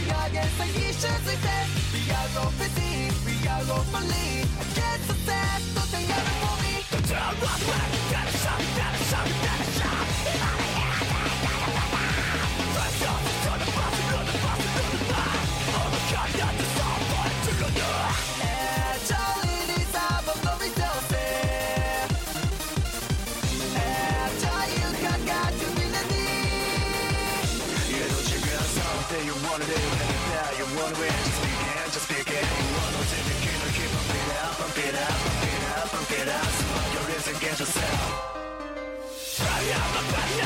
We jagen, sei ich schätze dich. Wir sind offensiv, wir the offensiv. Something you wanna do And now you wanna win. Just it, just it You wanna take the key to keep on beat up, it up, it up, it up Smile your wrist against yourself. I am